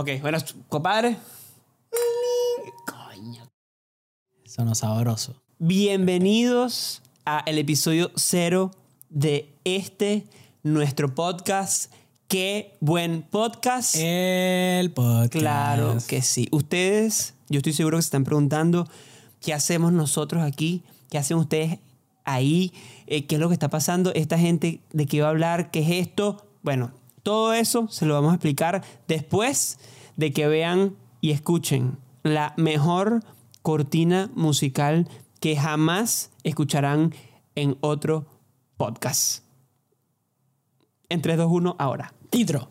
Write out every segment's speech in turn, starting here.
Ok, bueno, compadre. Coño. Sonó sabroso. Bienvenidos a el episodio cero de este, nuestro podcast. Qué buen podcast. El podcast. Claro que sí. Ustedes, yo estoy seguro que se están preguntando qué hacemos nosotros aquí, qué hacen ustedes ahí, Eh, qué es lo que está pasando, esta gente de qué va a hablar, qué es esto. Bueno, todo eso se lo vamos a explicar después de que vean y escuchen la mejor cortina musical que jamás escucharán en otro podcast. En 3, 2, 1, ahora. Intro.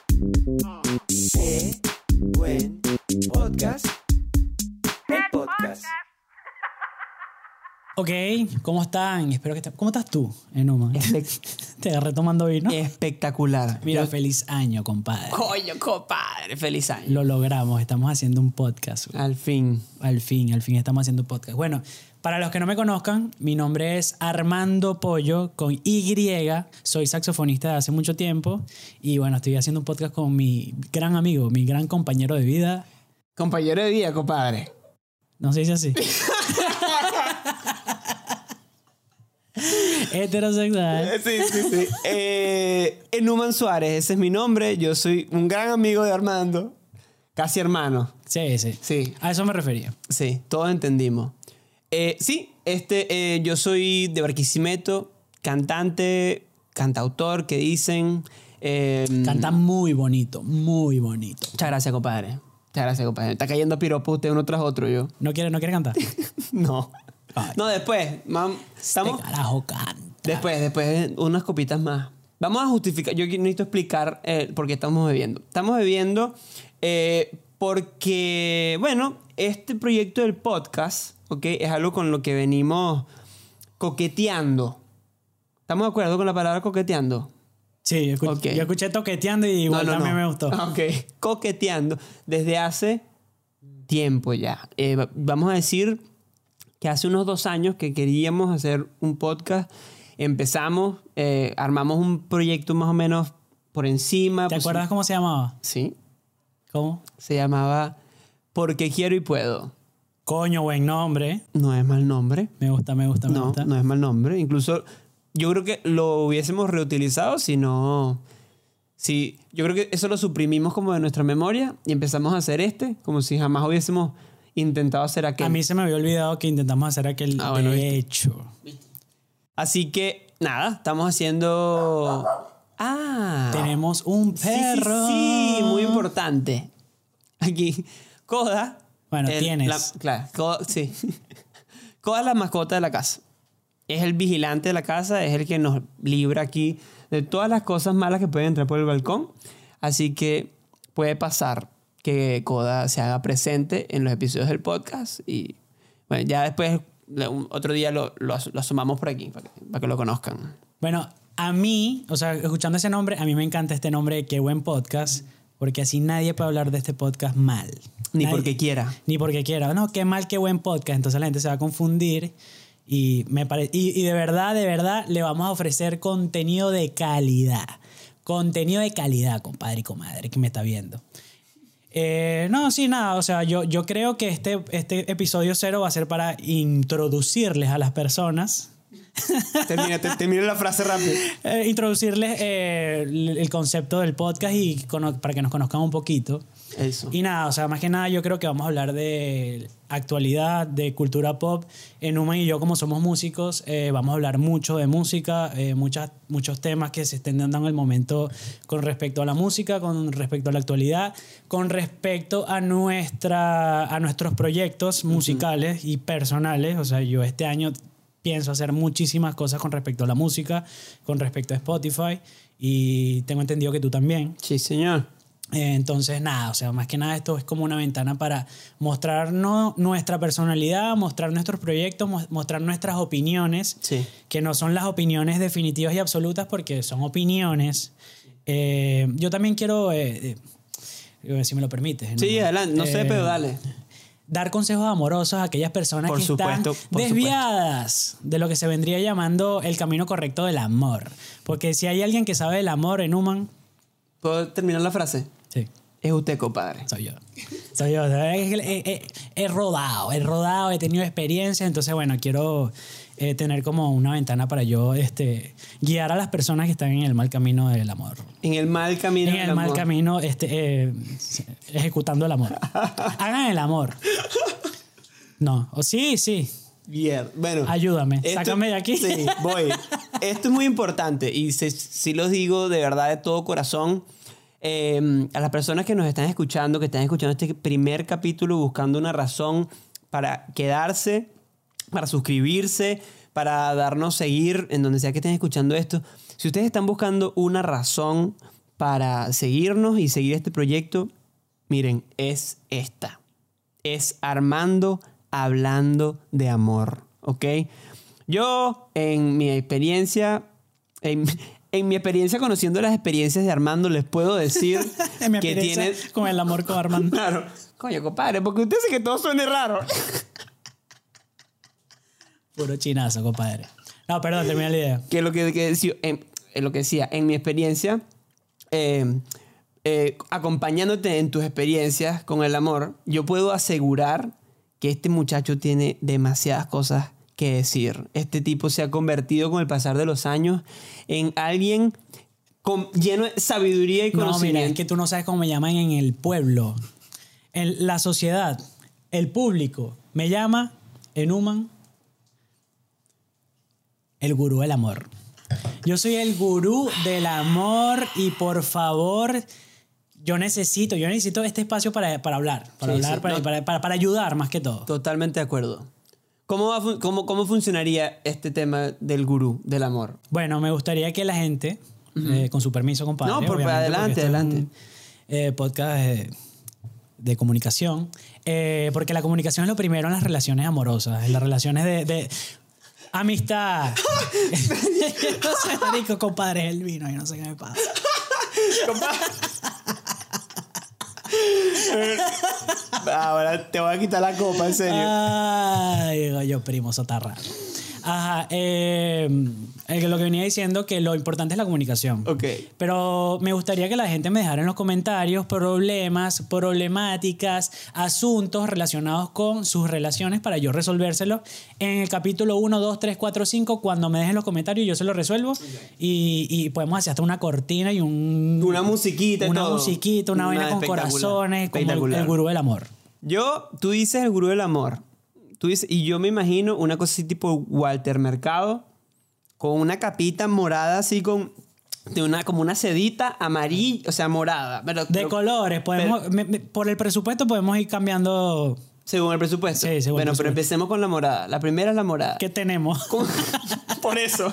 Ok, ¿cómo están? Espero que estén. ¿Cómo estás tú, Enuma? Te agarré tomando vino. Espectacular. Mira, Yo- feliz año, compadre. Coño, compadre, feliz año. Lo logramos, estamos haciendo un podcast. Al fin. Al fin, al fin estamos haciendo un podcast. Bueno, para los que no me conozcan, mi nombre es Armando Pollo con Y. Soy saxofonista de hace mucho tiempo y bueno, estoy haciendo un podcast con mi gran amigo, mi gran compañero de vida. Compañero de vida, compadre. No se dice así. Heterosexual. Sí, sí, sí. eh, Enuman Suárez, ese es mi nombre. Yo soy un gran amigo de Armando. Casi hermano. Sí, sí. Sí. A eso me refería. Sí, todos entendimos. Eh, sí, este, eh, yo soy de Barquisimeto, cantante, cantautor, que dicen. eh, Canta muy bonito, muy bonito. Muchas gracias, compadre. Muchas gracias, compadre. Está cayendo piropos usted uno tras otro, yo. ¿No quiere, no quiere cantar? No. Ay. No, después. mam, estamos. Este carajo canta. Después, después, unas copitas más. Vamos a justificar. Yo necesito explicar eh, por qué estamos bebiendo. Estamos bebiendo eh, porque, bueno, este proyecto del podcast, ¿ok? Es algo con lo que venimos coqueteando. ¿Estamos de acuerdo con la palabra coqueteando? Sí, yo, yo escuché toqueteando y igual No, no, también no. me gustó. Ok, coqueteando desde hace tiempo ya. Eh, va- vamos a decir que hace unos dos años que queríamos hacer un podcast. Empezamos, eh, armamos un proyecto más o menos por encima. ¿Te acuerdas cómo se llamaba? Sí, ¿Cómo? se llamaba Porque quiero y puedo. Coño, buen nombre. No es mal nombre. Me gusta, me gusta, me No, gusta. no es mal nombre. Incluso yo creo que lo hubiésemos reutilizado si no... Si, yo creo que eso lo suprimimos como de nuestra memoria y empezamos a hacer este, como si jamás hubiésemos intentado hacer aquel. A mí se me había olvidado que intentamos hacer aquel Ah, bueno, de viste. hecho. Así que, nada, estamos haciendo... Ah. Tenemos un Sí, sí, perro. Sí, muy importante. Aquí, Coda. Bueno, tienes. la- claro, Coda, sí. Coda es la mascota de la casa. Es el vigilante de la casa, es el que nos libra aquí de todas las cosas malas que pueden entrar por el balcón. Así que puede pasar que Coda se haga presente en los episodios del podcast y bueno, ya después otro día lo, lo, lo asomamos por aquí para que, para que lo conozcan. Bueno, a mí, o sea, escuchando ese nombre, a mí me encanta este nombre Qué buen podcast, porque así nadie puede hablar de este podcast mal. Ni Nadie- porque quiera. Ni porque quiera. No, qué mal, qué buen podcast. Entonces la gente se va a confundir. Y, me pare- y, y de verdad, de verdad, le vamos a ofrecer contenido de calidad. Contenido de calidad, compadre y comadre, que me está viendo. Eh, no, sí, nada. O sea, yo, yo creo que este, este episodio cero va a ser para introducirles a las personas. Termina, te- termina la frase rápido. eh, introducirles eh, el, concepto del podcast y para que nos conozcan un poquito. Eso. Y nada, o sea, más que nada yo creo que vamos a hablar de actualidad, de cultura pop. En Uma y yo, como somos músicos, eh, vamos a hablar mucho de música, eh, muchas, muchos temas que se estén dando en el momento con respecto a la música, con respecto a la actualidad, con respecto a, nuestra, a nuestros proyectos musicales y personales. O sea, yo este año pienso hacer muchísimas cosas con respecto a la música, con respecto a Spotify y tengo entendido que tú también. Sí, señor. Entonces, nada, o sea, más que nada esto es como una ventana para mostrarnos nuestra personalidad, mostrar nuestros proyectos, mo- mostrar nuestras opiniones, Sí. que no son las opiniones definitivas y absolutas porque son opiniones. Eh, yo también quiero, eh, eh, si me lo permites. Sí, adelante. No sé, Eh, pero dale. dar consejos amorosos a aquellas personas Por que supuesto, están desviadas de lo que se vendría llamando el camino correcto del amor. Porque si hay alguien que sabe del amor en Human, ¿Puedo terminar la frase? Sí, Es usted, compadre. soy yo. Soy yo. Es que He, he- he rodado, he rodado, he tenido experiencia, entonces bueno, quiero eh, tener como una ventana para yo este, guiar a las personas que están en el mal camino del amor. En el mal camino. En del el mal camino, este, eh, ejecutando el amor. Hagan el amor. No, o sí, sí. Bien, bueno. Ayúdame, esto- sácame de aquí. Sí, voy. Esto es muy importante y si, si los digo de verdad de todo corazón. Eh, a las personas que nos están escuchando, que están escuchando este primer capítulo buscando una razón para quedarse, para suscribirse, para darnos seguir en donde sea que estén escuchando esto. Si ustedes están buscando una razón para seguirnos y seguir este proyecto, miren, es esta. Es Armando hablando de amor, ¿ok? Yo, en mi experiencia, en, en mi experiencia conociendo las experiencias de Armando, les puedo decir En mi que tiene... con el amor con Armando. Claro. Coño, compadre, porque usted dice que todo suene raro. Puro chinazo, compadre. No, perdón, termina la idea. que lo que, que decía, en, en lo que decía, en mi experiencia, eh, eh, acompañándote en tus experiencias con el amor, yo puedo asegurar que este muchacho tiene demasiadas cosas que decir. Este tipo se ha convertido con el pasar de los años en alguien con, lleno de sabiduría y No, conocimiento. mira, es que tú no sabes cómo me llaman en el pueblo. En la sociedad, el público, me llama en Human el gurú del amor. Yo soy el gurú del amor y por favor, yo necesito, yo necesito este espacio para, para hablar, para Sí, hablar, sí, para, no. para- para ayudar más que todo. Totalmente de acuerdo. ¿Cómo, va cómo, ¿Cómo funcionaría este tema del gurú, del amor? Bueno, me gustaría que la gente, eh, con su permiso, compadre. No, por- adelante, esto es adelante. un, eh, podcast de, de comunicación. eh, porque la comunicación es lo primero en las relaciones amorosas, en las relaciones de, de amistad. no sé, marico, compadre, es el vino y no sé qué me pasa. Ahora te voy a quitar la copa, en serio. Ay, yo, primo, sotarra. Ajá, eh, eh, lo que venía diciendo que lo importante es la comunicación. Ok. Pero me gustaría que la gente me dejara en los comentarios problemas, problemáticas, asuntos relacionados con sus relaciones para yo resolvérselos en el capítulo 1, 2, 3, 4, 5. Cuando me dejen los comentarios, yo se los resuelvo. Y, y podemos hacer hasta una cortina y un. Una musiquita y Una todo. musiquita, una, vaina con corazones, como el, el gurú del amor. Yo, tú dices el gurú del amor. Tú dices, y yo me imagino una cosa así tipo Walter Mercado, con una capita morada así con. De una, como una sedita amarilla, o sea, morada. Pero, De pero- colores, podemos, me- me- por el presupuesto podemos ir cambiando según el presupuesto. Sí, según el bueno, pero presupuesto. empecemos con la morada. La primera es la morada. que tenemos. Con- Por eso.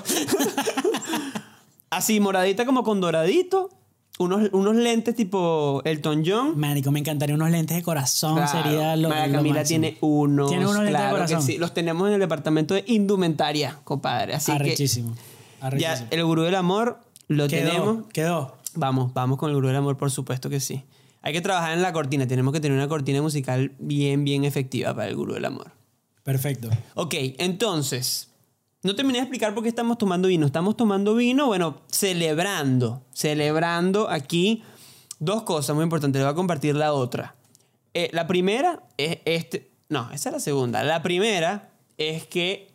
así, moradita como con doradito. Unos, unos lentes tipo Elton John. Marico, me encantaría unos lentes de corazón, Claro, sería lo, María Camila tiene unos. Tiene unos lentes de claro que corazón. sí. Los tenemos en el departamento de indumentaria, compadre. Así Arrechísimo. que arrechísimo. ya el gurú del amor lo quedó, tenemos. quedó. Vamos, vamos con el gurú del amor, por supuesto que sí. Hay que trabajar en la cortina. Tenemos que tener una cortina musical bien, bien efectiva para el gurú del amor. Perfecto. Ok, entonces, no terminé de explicar por qué estamos tomando vino. Estamos tomando vino, bueno, celebrando, celebrando aquí dos cosas muy importantes. Le voy a compartir la otra. Eh, la primera es este, no, esa es la segunda. La primera es que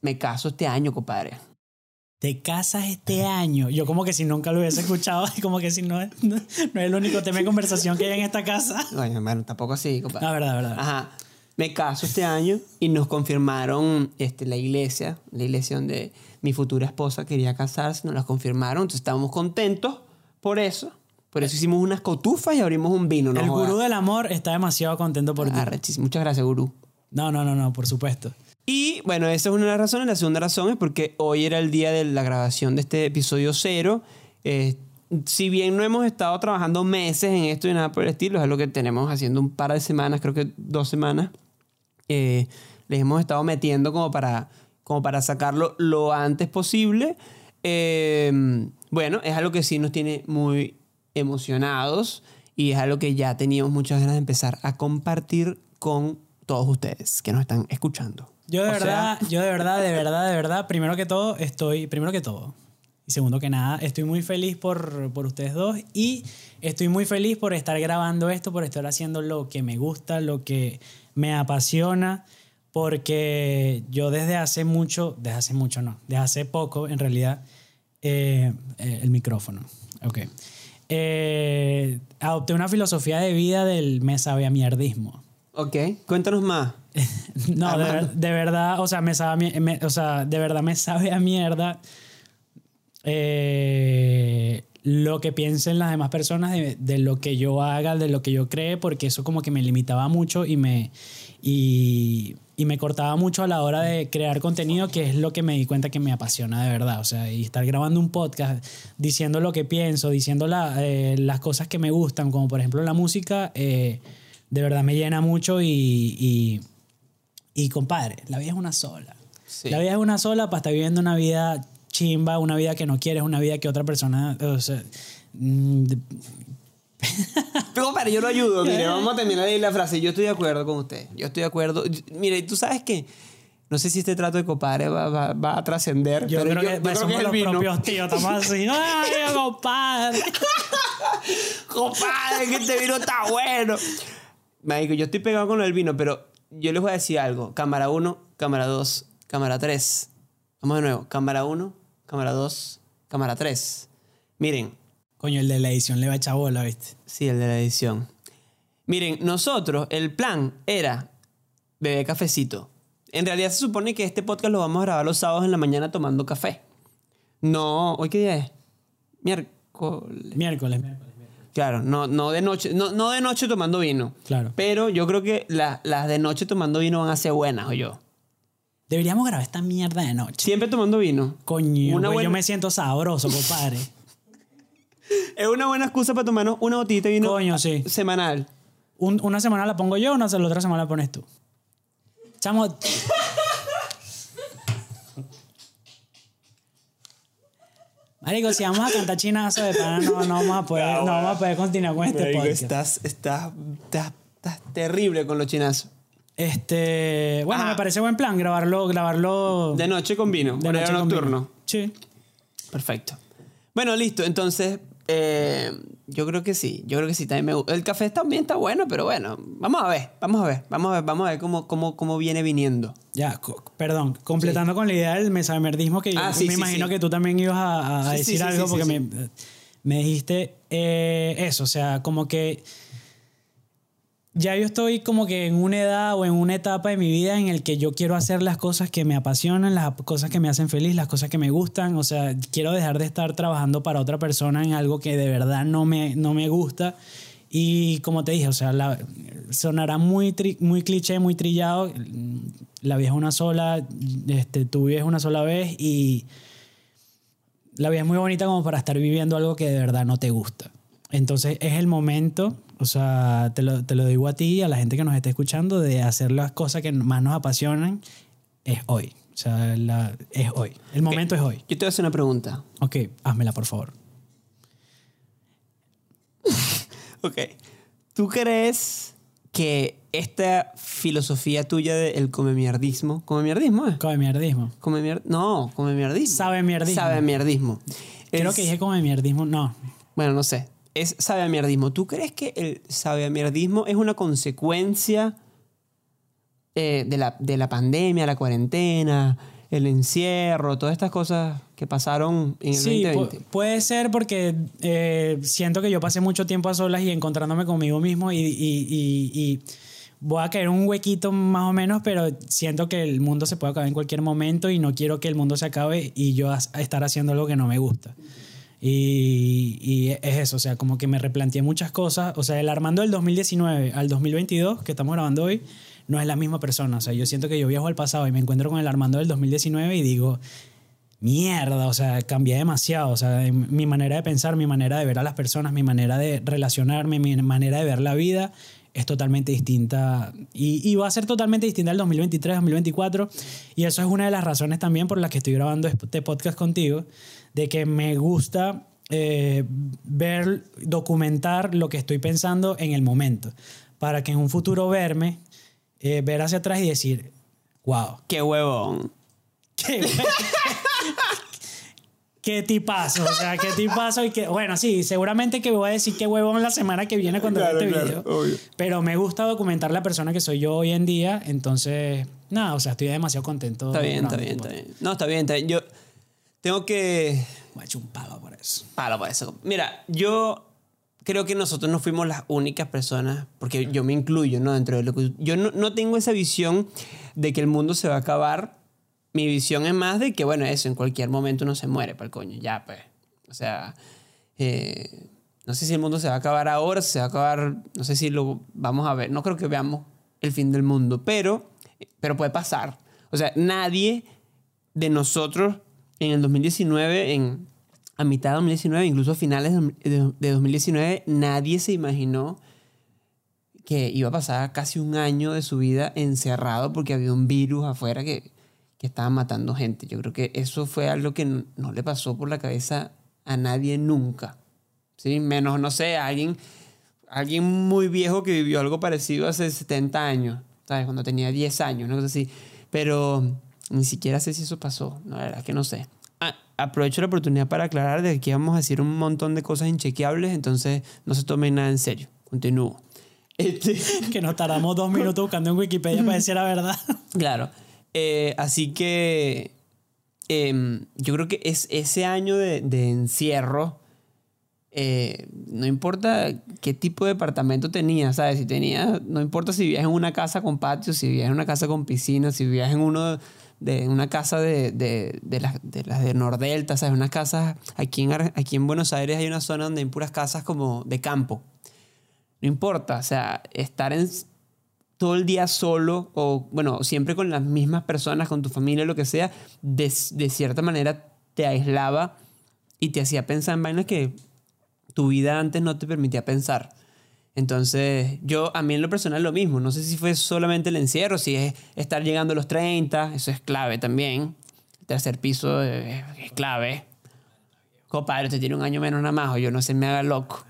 me caso este año, compadre. Te casas este año. Yo como que si nunca lo hubiese escuchado, como que si no, es- no, no es el único tema de conversación que hay en esta casa. Bueno, bueno, tampoco así, compadre. La verdad, verdad. Ajá. Me caso este año y nos confirmaron este, la iglesia, la iglesia donde mi futura esposa quería casarse, nos la confirmaron, entonces estábamos contentos por eso. Por eso hicimos unas cotufas y abrimos un vino. No el jodas. gurú del amor está demasiado contento por ti. Arrechísimo. Muchas gracias, gurú. No, no, no, no, por supuesto. Y bueno, esa es una de las razones. La segunda razón es porque hoy era el día de la grabación de este episodio cero. Eh, si bien no hemos estado trabajando meses en esto y nada por el estilo, es algo que tenemos haciendo un par de semanas, creo que dos semanas, eh, les hemos estado metiendo como para, como para sacarlo lo antes posible. Eh, bueno, es algo que sí nos tiene muy emocionados y es algo que ya teníamos muchas ganas de empezar a compartir con todos ustedes que nos están escuchando. Yo de O sea, verdad, yo de verdad, de verdad, de verdad, primero que todo, estoy, primero que todo, y segundo que nada, estoy muy feliz por, por ustedes dos y estoy muy feliz por estar grabando esto, por estar haciendo lo que me gusta, lo que me apasiona, porque yo desde hace mucho, desde hace mucho no, desde hace poco en realidad, eh, eh, el micrófono, ok. Eh, adopté una filosofía de vida del me sabe a mierdismo. Ok, cuéntanos más. No, de, ver- de verdad, o sea, me sabe me- o sea, de verdad me sabe a mierda eh, lo que piensen las demás personas de, de lo que yo haga, de lo que yo cree, porque eso como que me limitaba mucho y me, y, y me cortaba mucho a la hora de crear contenido, que es lo que me di cuenta que me apasiona de verdad. O sea, y estar grabando un podcast diciendo lo que pienso, diciendo la- eh, las cosas que me gustan, como por ejemplo la música, eh, de verdad me llena mucho y, y, y compadre, la vida es una sola. Sí. La vida es una sola para estar viviendo una vida chimba, una vida que no quieres, una vida que otra persona, o sea, mm, Pero, compadre, yo lo ayudo. Mire, vamos a terminar ahí la frase. Yo estoy de acuerdo con usted. Yo estoy de acuerdo. Mire, tú sabes que no sé si este trato de compadre va, va- va a trascender. yo pero creo yo, que yo pues, creo que somos los vino. propios tíos, estamos así, ¡ay, compadre! Compadre, que este vino está bueno. Marico, yo estoy pegado con el vino, pero yo les voy a decir algo. Cámara 1, cámara 2, cámara 3. Vamos de nuevo. Cámara 1, cámara 2, cámara 3. Miren, Coño, el de la edición le va a echar bola, ¿viste? sí, el de la edición. Miren, nosotros, el plan era beber cafecito. En realidad se supone que este podcast lo vamos a grabar los sábados en la mañana tomando café. No, ¿hoy qué día es? Miércoles. Miércoles, miércoles. Claro, no, no de noche, no, no de noche tomando vino. Claro. Pero yo creo que la- las de noche tomando vino van a ser buenas, o yo. Deberíamos grabar esta mierda de noche. Siempre tomando vino. Coño, Una güey, buena- yo me siento sabroso, compadre. Es una buena excusa para tomarnos una botellita de vino Coño, sí. semanal. Un- una semana la pongo yo, una, la otra semana la pones tú. Chamo. Marico, si vamos a cantar chinazo de pana, no, no vamos a poder, no vamos a poder continuar con este Marico, podcast. estás, estás, estás, estás terrible con los chinazos. Este, bueno, Ajá. me parece buen plan grabarlo, grabarlo De noche con vino, de horario noche conmigo. nocturno. Sí. Perfecto. Bueno, listo. Entonces, eh, yo creo que sí. Yo creo que sí. También me gusta. El café también está bueno, pero bueno. Vamos a ver. Vamos a ver. Vamos a ver. Vamos a ver cómo, cómo, cómo viene viniendo. Ya, co- perdón, completando con la idea del mesamerdismo que yo Ah, sí, me sí, imagino sí. que tú también ibas a, a Sí, sí, decir sí, algo sí, porque sí, me, me dijiste eh, eso, o sea, como que ya yo estoy como que en una edad o en una etapa de mi vida en el que yo quiero hacer las cosas que me apasionan, las cosas que me hacen feliz, las cosas que me gustan, o sea, quiero dejar de estar trabajando para otra persona en algo que de verdad no me, no me gusta. Y como te dije, o sea, la- sonará muy, muy cliché, muy trillado. La vida es una sola, este, tu vida es una sola vez y la vida es muy bonita como para estar viviendo algo que de verdad no te gusta. Entonces es el momento, o sea, te lo, te lo digo a ti y a la gente que nos esté escuchando, de hacer las cosas que más nos apasionan, es hoy. O sea, la- es hoy. El momento es hoy. Yo te voy a hacer una pregunta. Ok, házmela por favor. Ok. ¿Tú crees que esta filosofía tuya del come mierdismo, come mierdismo, eh? Come mierdismo. Come mier- no, come mierdismo. Sabe mierdismo. Sabe mierdismo. Creo Es- que dije come mierdismo. No. Bueno, no sé. Es sabe mierdismo. ¿Tú crees que el sabe mierdismo es una consecuencia eh, de, la, de la pandemia, la cuarentena, el encierro, todas estas cosas que pasaron en el Sí, pu- 2020? puede ser porque eh, siento que yo pasé mucho tiempo a solas y encontrándome conmigo mismo y, y- y- y voy a caer un huequito más o menos, pero siento que el mundo se puede acabar en cualquier momento y no quiero que el mundo se acabe y yo estar haciendo algo que no me gusta. Y, y es eso, o sea, como que me replanteé muchas cosas. O sea, el Armando del 2019 al 2022, que estamos grabando hoy, no es la misma persona. O sea, yo siento que yo viajo al pasado y me encuentro con el Armando del 2019 y digo, mierda, o sea, cambié demasiado. O sea, mi manera de pensar, mi manera de ver a las personas, mi manera de relacionarme, mi manera de ver la vida es totalmente distinta y, y va a ser totalmente distinta al 2023, 2024 y eso es una de las razones también por las que estoy grabando este podcast contigo, de que me gusta eh, ver, documentar lo que estoy pensando en el momento, para que en un futuro verme, eh, ver hacia atrás y decir, wow, Qué huevón. qué, qué tipazo, o sea, qué tipazo y que, bueno, sí, seguramente que voy a decir qué huevón la semana que viene cuando vea Claro, este claro, video, obvio. pero me gusta documentar la persona que soy yo hoy en día, entonces, nada, o sea, estoy demasiado contento. Está bien, está bien, está bien. No, está bien, está bien. Yo tengo que... Me ha hecho un palo por eso. Palo por eso. Mira, yo creo que nosotros no fuimos las únicas personas, porque yo me incluyo, ¿no? Dentro de lo que... Yo no, no tengo esa visión de que el mundo se va a acabar. Mi visión es más de que, bueno, eso, en cualquier momento uno se muere, para el coño. Ya, pues. O sea, eh, no sé si el mundo se va a acabar ahora, se va a acabar, no sé si lo vamos a ver. No creo que veamos el fin del mundo, pero, pero puede pasar. O sea, nadie de nosotros en el 2019, en, a mitad de 2019, incluso a finales de, de- de 2019, nadie se imaginó que iba a pasar casi un año de su vida encerrado porque había un virus afuera que, que estaba matando gente. Yo creo que eso fue algo que no, no le pasó por la cabeza a nadie nunca. ¿Sí? Menos, no sé, alguien, alguien muy viejo que vivió algo parecido hace 70 años, ¿sabes? Cuando tenía 10 años, una cosa así. Pero ni siquiera sé si eso pasó, no, la verdad es que no sé. Ah, aprovecho la oportunidad para aclarar de que aquí vamos a decir un montón de cosas inchequeables, entonces no se tomen nada en serio. Continúo. Este, Que nos tardamos dos minutos buscando en Wikipedia para decir la verdad. claro. Eh, así que em, yo creo que es ese año de, de encierro, eh, no importa qué tipo de departamento tenías, ¿sabes? Si tenías, no importa si vivías en una casa con patio, si vivías en una casa con piscina, si vivías en uno de una casa de, de, de las de, las de Nordelta, ¿sabes? Unas casas, aquí en, aquí en Buenos Aires hay una zona donde hay puras casas como de campo. No importa, o sea, estar en, todo el día solo o, bueno, siempre con las mismas personas, con tu familia, lo que sea, de, de cierta manera te aislaba y te hacía pensar en vainas que tu vida antes no te permitía pensar. Entonces, yo, a mí en lo personal lo mismo. No sé si fue solamente el encierro, si es estar llegando a los 30, eso es clave también. Tercer piso eh, es clave. Compadre, te tiene un año menos nada más, o yo no se me haga loco.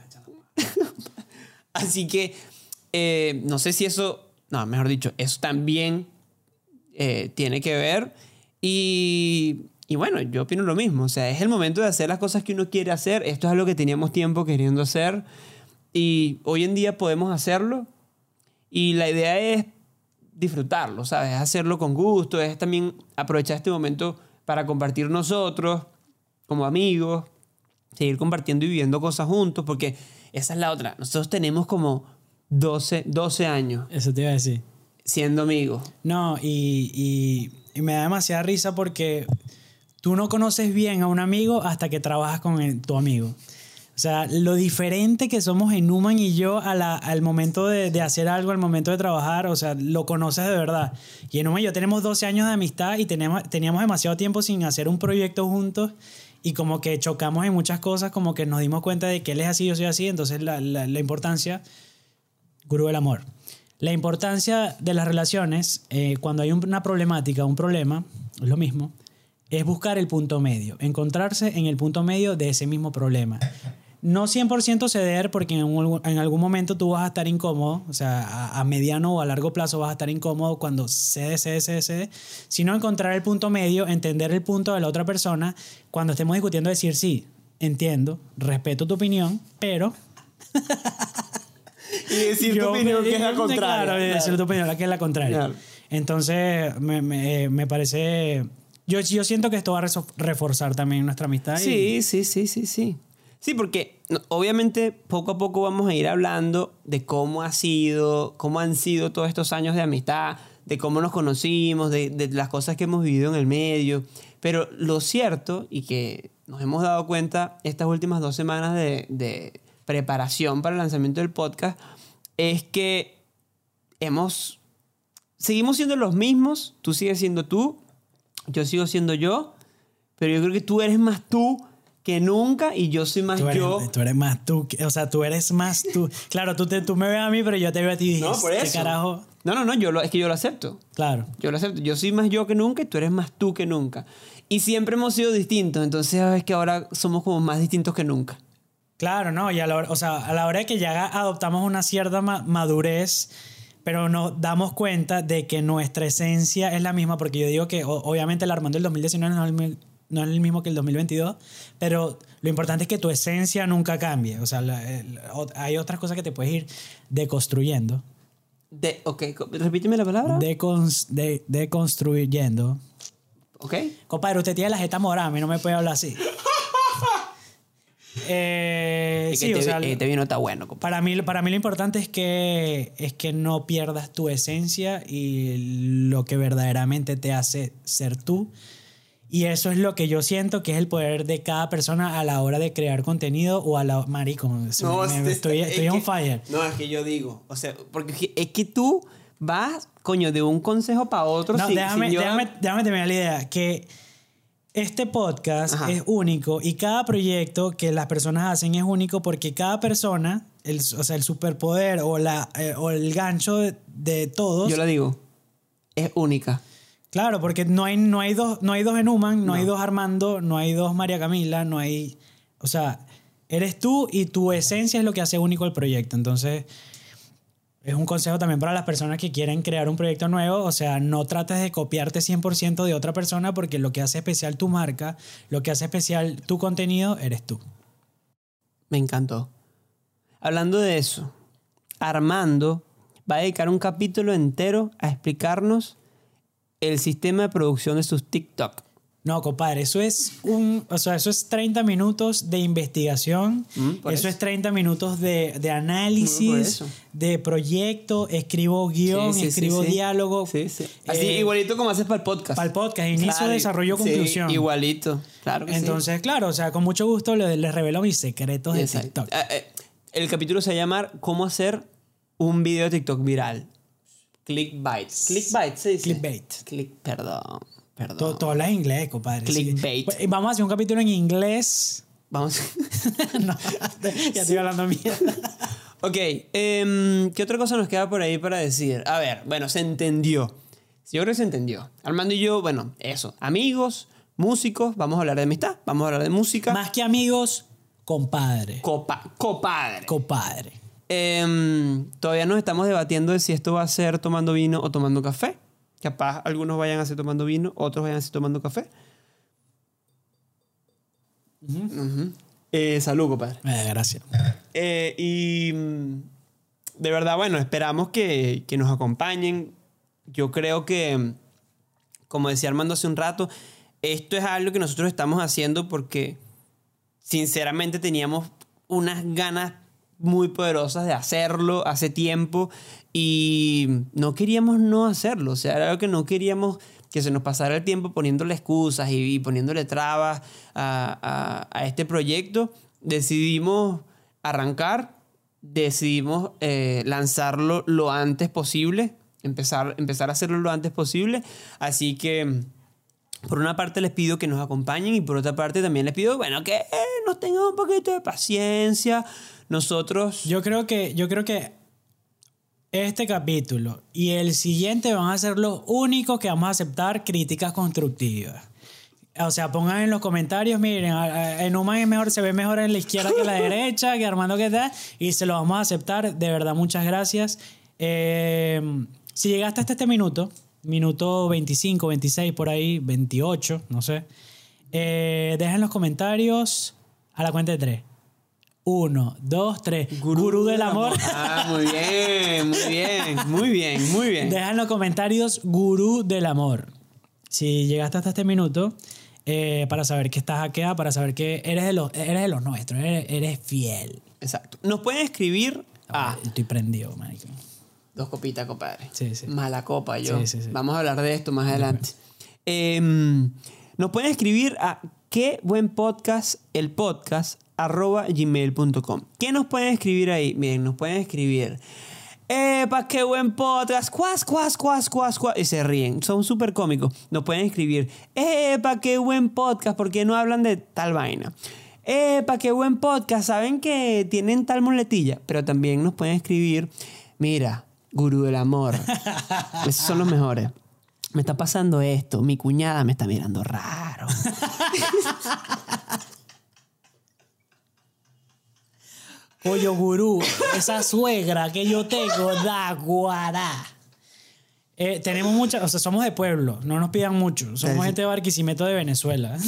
Así que eh, no sé si eso, no, mejor dicho, eso también eh, tiene que ver. Y, y bueno, yo opino lo mismo. O sea, es el momento de hacer las cosas que uno quiere hacer. Esto es algo que teníamos tiempo queriendo hacer. Y hoy en día podemos hacerlo. Y la idea es disfrutarlo, ¿sabes? Hacerlo con gusto. Es también aprovechar este momento para compartir nosotros como amigos. Seguir compartiendo y viviendo cosas juntos. Porque esa es la otra. Nosotros tenemos como 12, 12 años Eso te iba a decir. siendo amigos. No, y, y- y me da demasiada risa porque tú no conoces bien a un amigo hasta que trabajas con el- tu amigo. O sea, lo diferente que somos en Numan y yo a al momento de, de hacer algo, al momento de trabajar, o sea, lo conoces de verdad. Y en Numan y yo tenemos 12 años de amistad y tenemos, teníamos demasiado tiempo sin hacer un proyecto juntos y como que chocamos en muchas cosas, como que nos dimos cuenta de que él es así, yo soy así, entonces la, la- importancia Gurú del amor. La importancia de las relaciones, eh, cuando hay un- una problemática, un problema, es lo mismo, es buscar el punto medio, encontrarse en el punto medio de ese mismo problema. No 100% ceder porque en, un- en algún momento tú vas a estar incómodo, o sea, a, a mediano o a largo plazo vas a estar incómodo cuando cede, cede, cede, cede, sino encontrar el punto medio, entender el punto de la otra persona, cuando estemos discutiendo decir, sí, entiendo, respeto tu opinión, pero Y decir yo- que es la Claro, contraria. y decir tu opinión, que es la contraria. Claro. Entonces, me, me- me parece. Yo, yo siento que esto va a reforzar también nuestra amistad. y- Sí, sí, sí, sí, sí. Porque obviamente poco a poco vamos a ir hablando de cómo ha sido, cómo han sido todos estos años de amistad, de cómo nos conocimos, de, de las cosas que hemos vivido en el medio. Pero lo cierto, y que nos hemos dado cuenta estas últimas dos semanas de, de preparación para el lanzamiento del podcast, es que hemos, seguimos siendo los mismos, tú sigues siendo tú, yo sigo siendo yo, pero yo creo que tú eres más tú que nunca y yo soy más Tú eres, yo. tú eres más tú, o sea, tú eres más tú. Claro, tú, te, tú me ves a mí, pero yo te veo a ti y dices, No, por ¿qué eso. carajo? No, no, no, yo lo, es que yo lo acepto. Claro. Yo lo acepto. Yo soy más yo que nunca y tú eres más tú que nunca. Y siempre hemos sido distintos, entonces es que ahora somos como más distintos que nunca. Claro, no, y a la hora, o sea, a la hora de que ya adoptamos una cierta ma- madurez, pero nos damos cuenta de que nuestra esencia es la misma, porque yo digo que o- obviamente el Armando del 2019 no es el, no es el mismo que el 2022, pero lo importante es que tu esencia nunca cambie. O sea, la- hay otras cosas que te puedes ir deconstruyendo. De, ok, repíteme la palabra. Decons- de, deconstruyendo. ok. Compadre, usted tiene la jeta morada, a mí no me puede hablar así. Eh, sí, este, o sea, este vino está bueno, para mí, para mí lo importante es que, es que no pierdas tu esencia y lo que verdaderamente te hace ser tú. Y eso es lo que yo siento que es el poder de cada persona a la hora de crear contenido o a la... Marico, me- me- estoy, es estoy que- on fire. No, es que yo digo, o sea, porque es que- tú vas, coño, de un consejo para otro. No, sin- déjame, sin yo- déjame, déjame terminar la idea. Que este podcast Ajá. es único y cada proyecto que las personas hacen es único porque cada persona, el, o sea, el superpoder o, la, eh, o el gancho de, de todos. Yo lo digo, es única. Claro, porque no hay, no hay dos, no hay dos Enuman, no, No. hay dos Armando, no hay dos María Camila, no hay. O sea, eres tú y tu esencia es lo que hace único el proyecto. Entonces, es un consejo también para las personas que quieren crear un proyecto nuevo. O sea, no trates de copiarte 100% de otra persona porque lo que hace especial tu marca, lo que hace especial tu contenido, eres tú. Me encantó. Hablando de eso, Armando va a dedicar un capítulo entero a explicarnos el sistema de producción de sus TikTok. No, compadre, eso es un, o sea, eso es 30 minutos de investigación, Mm, eso, eso. es 30 minutos de, de análisis, de proyecto, escribo guion, Sí, sí, escribo sí. diálogo. Sí, sí. Así, Eh, igualito como haces para el podcast. para el podcast, inicio, Claro, desarrollo, sí, conclusión. igualito, claro que. Entonces, claro, o sea, con mucho gusto les, les revelo mis secretos de Exacto. TikTok. Eh, eh, el capítulo se va a llamar ¿Cómo hacer un video de TikTok viral? Clickbait. Clickbait, se dice. Clickbait. Click, perdón, perdón. Todo, todo habla en inglés, compadre. sí. Clickbait. Pues, Vamos a hacer un capítulo en inglés. Vamos. no, ya estoy hablando mierda. ok, em, ¿qué otra cosa nos queda por ahí para decir? A ver, bueno, se entendió. Yo creo que se entendió. Armando y yo, bueno, eso. Amigos, músicos, vamos a hablar de amistad, vamos a hablar de música. Más que amigos, compadre. Copa, copadre. Compadre. Em, todavía nos estamos debatiendo de si esto va a ser tomando vino o tomando café. Capaz algunos vayan a ser tomando vino, otros vayan a ser tomando café. Ujú. Eh, salud, compadre. Eh, gracias. Eh, y mm, de verdad, bueno, esperamos que, que nos acompañen. Yo creo que, como decía Armando hace un rato, esto es algo que nosotros estamos haciendo porque sinceramente teníamos unas ganas muy poderosas de hacerlo hace tiempo y no queríamos no hacerlo. O sea, era algo que no queríamos que se nos pasara el tiempo poniéndole excusas y, y poniéndole trabas a, a- a este proyecto. Decidimos arrancar, decidimos eh, lanzarlo lo antes posible, empezar, empezar a hacerlo lo antes posible. Así que... Por una parte les pido que nos acompañen y por otra parte también les pido, bueno, que nos tengan un poquito de paciencia. Nosotros... Yo creo que, yo creo que este capítulo y el siguiente van a ser los únicos que vamos a aceptar críticas constructivas. O sea, pongan en los comentarios, miren, en Human es mejor, se ve mejor en la izquierda que en la derecha, que Armando que tal, y se lo vamos a aceptar. De verdad, muchas gracias. Eh, si llegaste hasta este minuto, minuto 25, 26, por ahí, 28, no sé, eh, deja en los comentarios a la cuenta de tres. Uno, dos, tres. Gurú, del amor. Ah, muy bien, muy bien, muy bien, muy bien. Deja en los comentarios Gurú del amor. Si llegaste hasta este minuto. eh, para saber que estás hackeada, para saber que eres de los, eres de los nuestros, eres, eres fiel. Exacto. Nos pueden escribir a Estoy prendido, marico. dos copitas, compadre. Sí, sí. Mala copa, yo. Sí, sí, sí. Vamos a hablar de esto más adelante. Em, nos pueden escribir a qué buen podcast, el podcast, arroba gmail.com. ¿Qué nos pueden escribir ahí? Miren, nos pueden escribir. ¡Epa, qué buen podcast! ¡Cuas, cuas, cuas, cuas, cuas! Y se ríen. Son súper cómicos. Nos pueden escribir. ¡Epa, qué buen podcast! ¿Por qué no hablan de tal vaina? ¡Epa, qué buen podcast! Saben que tienen tal muletilla. Pero también nos pueden escribir. Mira, gurú del amor. Esos son los mejores. Me está pasando esto. Mi cuñada me está mirando raro. Pollo gurú, esa suegra que yo tengo da guará. Eh, tenemos muchas, o sea, somos de pueblo, no nos pidan mucho. Somos de Barquisimeto de Venezuela.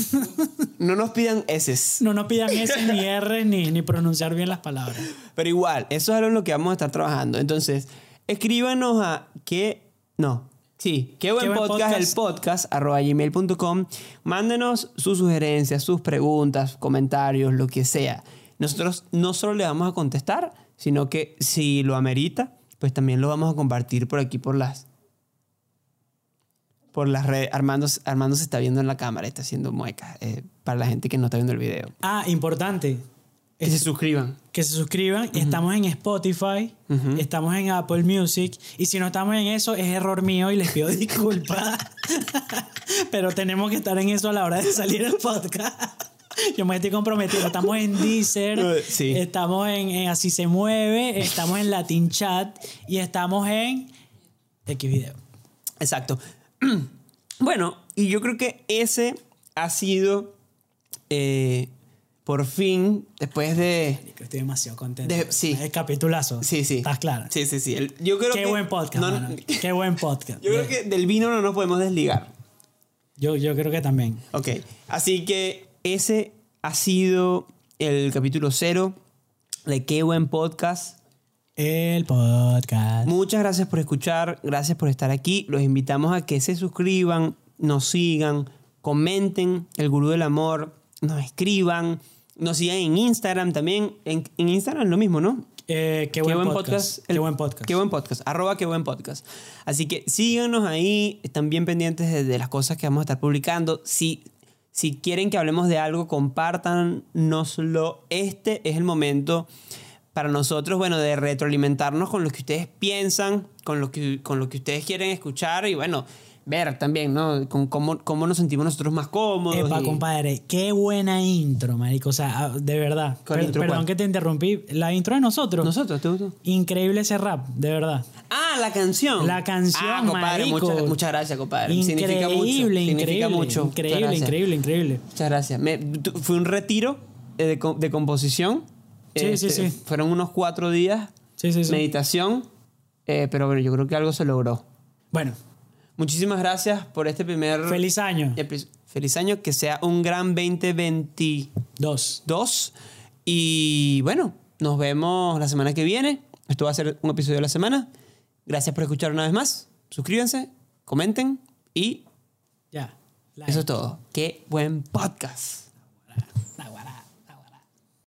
No nos pidan eses. No nos pidan S ni R ni, ni pronunciar bien las palabras. Pero igual, eso es algo en lo que vamos a estar trabajando. Entonces, escríbanos a que. No. Sí, qué buen, Qué buen podcast, podcast. el podcast, arroba gmail.com. Mándenos sus sugerencias, sus preguntas, comentarios, lo que sea. Nosotros no solo le vamos a contestar, sino que si lo amerita, pues también lo vamos a compartir por aquí, por las. Por las redes. Armando, Armando se está viendo en la cámara, está haciendo muecas. eh, para la gente que no está viendo el video. Ah, importante, Que se suscriban. que se suscriban. Estamos en Spotify, estamos en Apple Music. Y si no estamos en eso, es error mío y les pido disculpas. Pero tenemos que estar en eso a la hora de salir el podcast. Yo me estoy comprometido. Estamos en Deezer, sí. estamos en, en Así se mueve, estamos en Latin Chat y estamos en X Video. Exacto. Bueno, y yo creo que ese ha sido, eh, por fin, después de... Estoy demasiado contento. De- sí. El capitulazo. Sí, sí. ¿Estás claro? Sí, sí, sí. El- yo creo Qué que... buen podcast, no- mano. Qué buen podcast. yo creo que del vino no nos podemos desligar. Yo, yo creo que también. Ok. Así que ese ha sido el capítulo cero de Qué Buen Podcast. El podcast. Muchas gracias por escuchar, gracias por estar aquí. Los invitamos a que se suscriban, nos sigan, comenten el Gurú del Amor, nos escriban, nos sigan en Instagram también. En, en Instagram lo mismo, ¿no? Eh, qué, buen podcast. Qué buen podcast. Qué buen podcast. Arroba qué buen podcast. Así que síganos ahí. Están bien pendientes de, de las cosas que vamos a estar publicando. Si, si quieren que hablemos de algo, compártanoslo. Este es el momento para nosotros, bueno, de retroalimentarnos con lo que ustedes piensan, con lo que, con lo que ustedes quieren escuchar y, bueno, ver también, ¿no? Con cómo, cómo nos sentimos nosotros más cómodos. Epa, y- compadre, qué buena intro, marico. O sea, ah, de verdad. ¿Cuál Per- intro, perdón cuál? que te interrumpí. La intro de nosotros. ¿Nosotros? ¿Te gustó? Increíble ese rap, de verdad. Ah, la canción. La canción, Ah, compadre, marico. muchas, muchas gracias, compadre. Increíble, Significa mucho. increíble. Significa mucho. Increíble, increíble, increíble. Muchas gracias. Me- fue un retiro eh, de, de composición. Sí, sí, sí. Fueron unos cuatro días. Sí, sí, sí. Meditación. eh, pero bueno, yo creo que algo se logró. Bueno, Muchísimas gracias por este primer... feliz año. Feliz año. Que sea un gran 2022. Dos. Y bueno, nos vemos la semana que viene. Esto va a ser un episodio de la semana. Gracias por escuchar una vez más. Suscríbanse, comenten y Ya. Like. eso es todo. Qué buen podcast.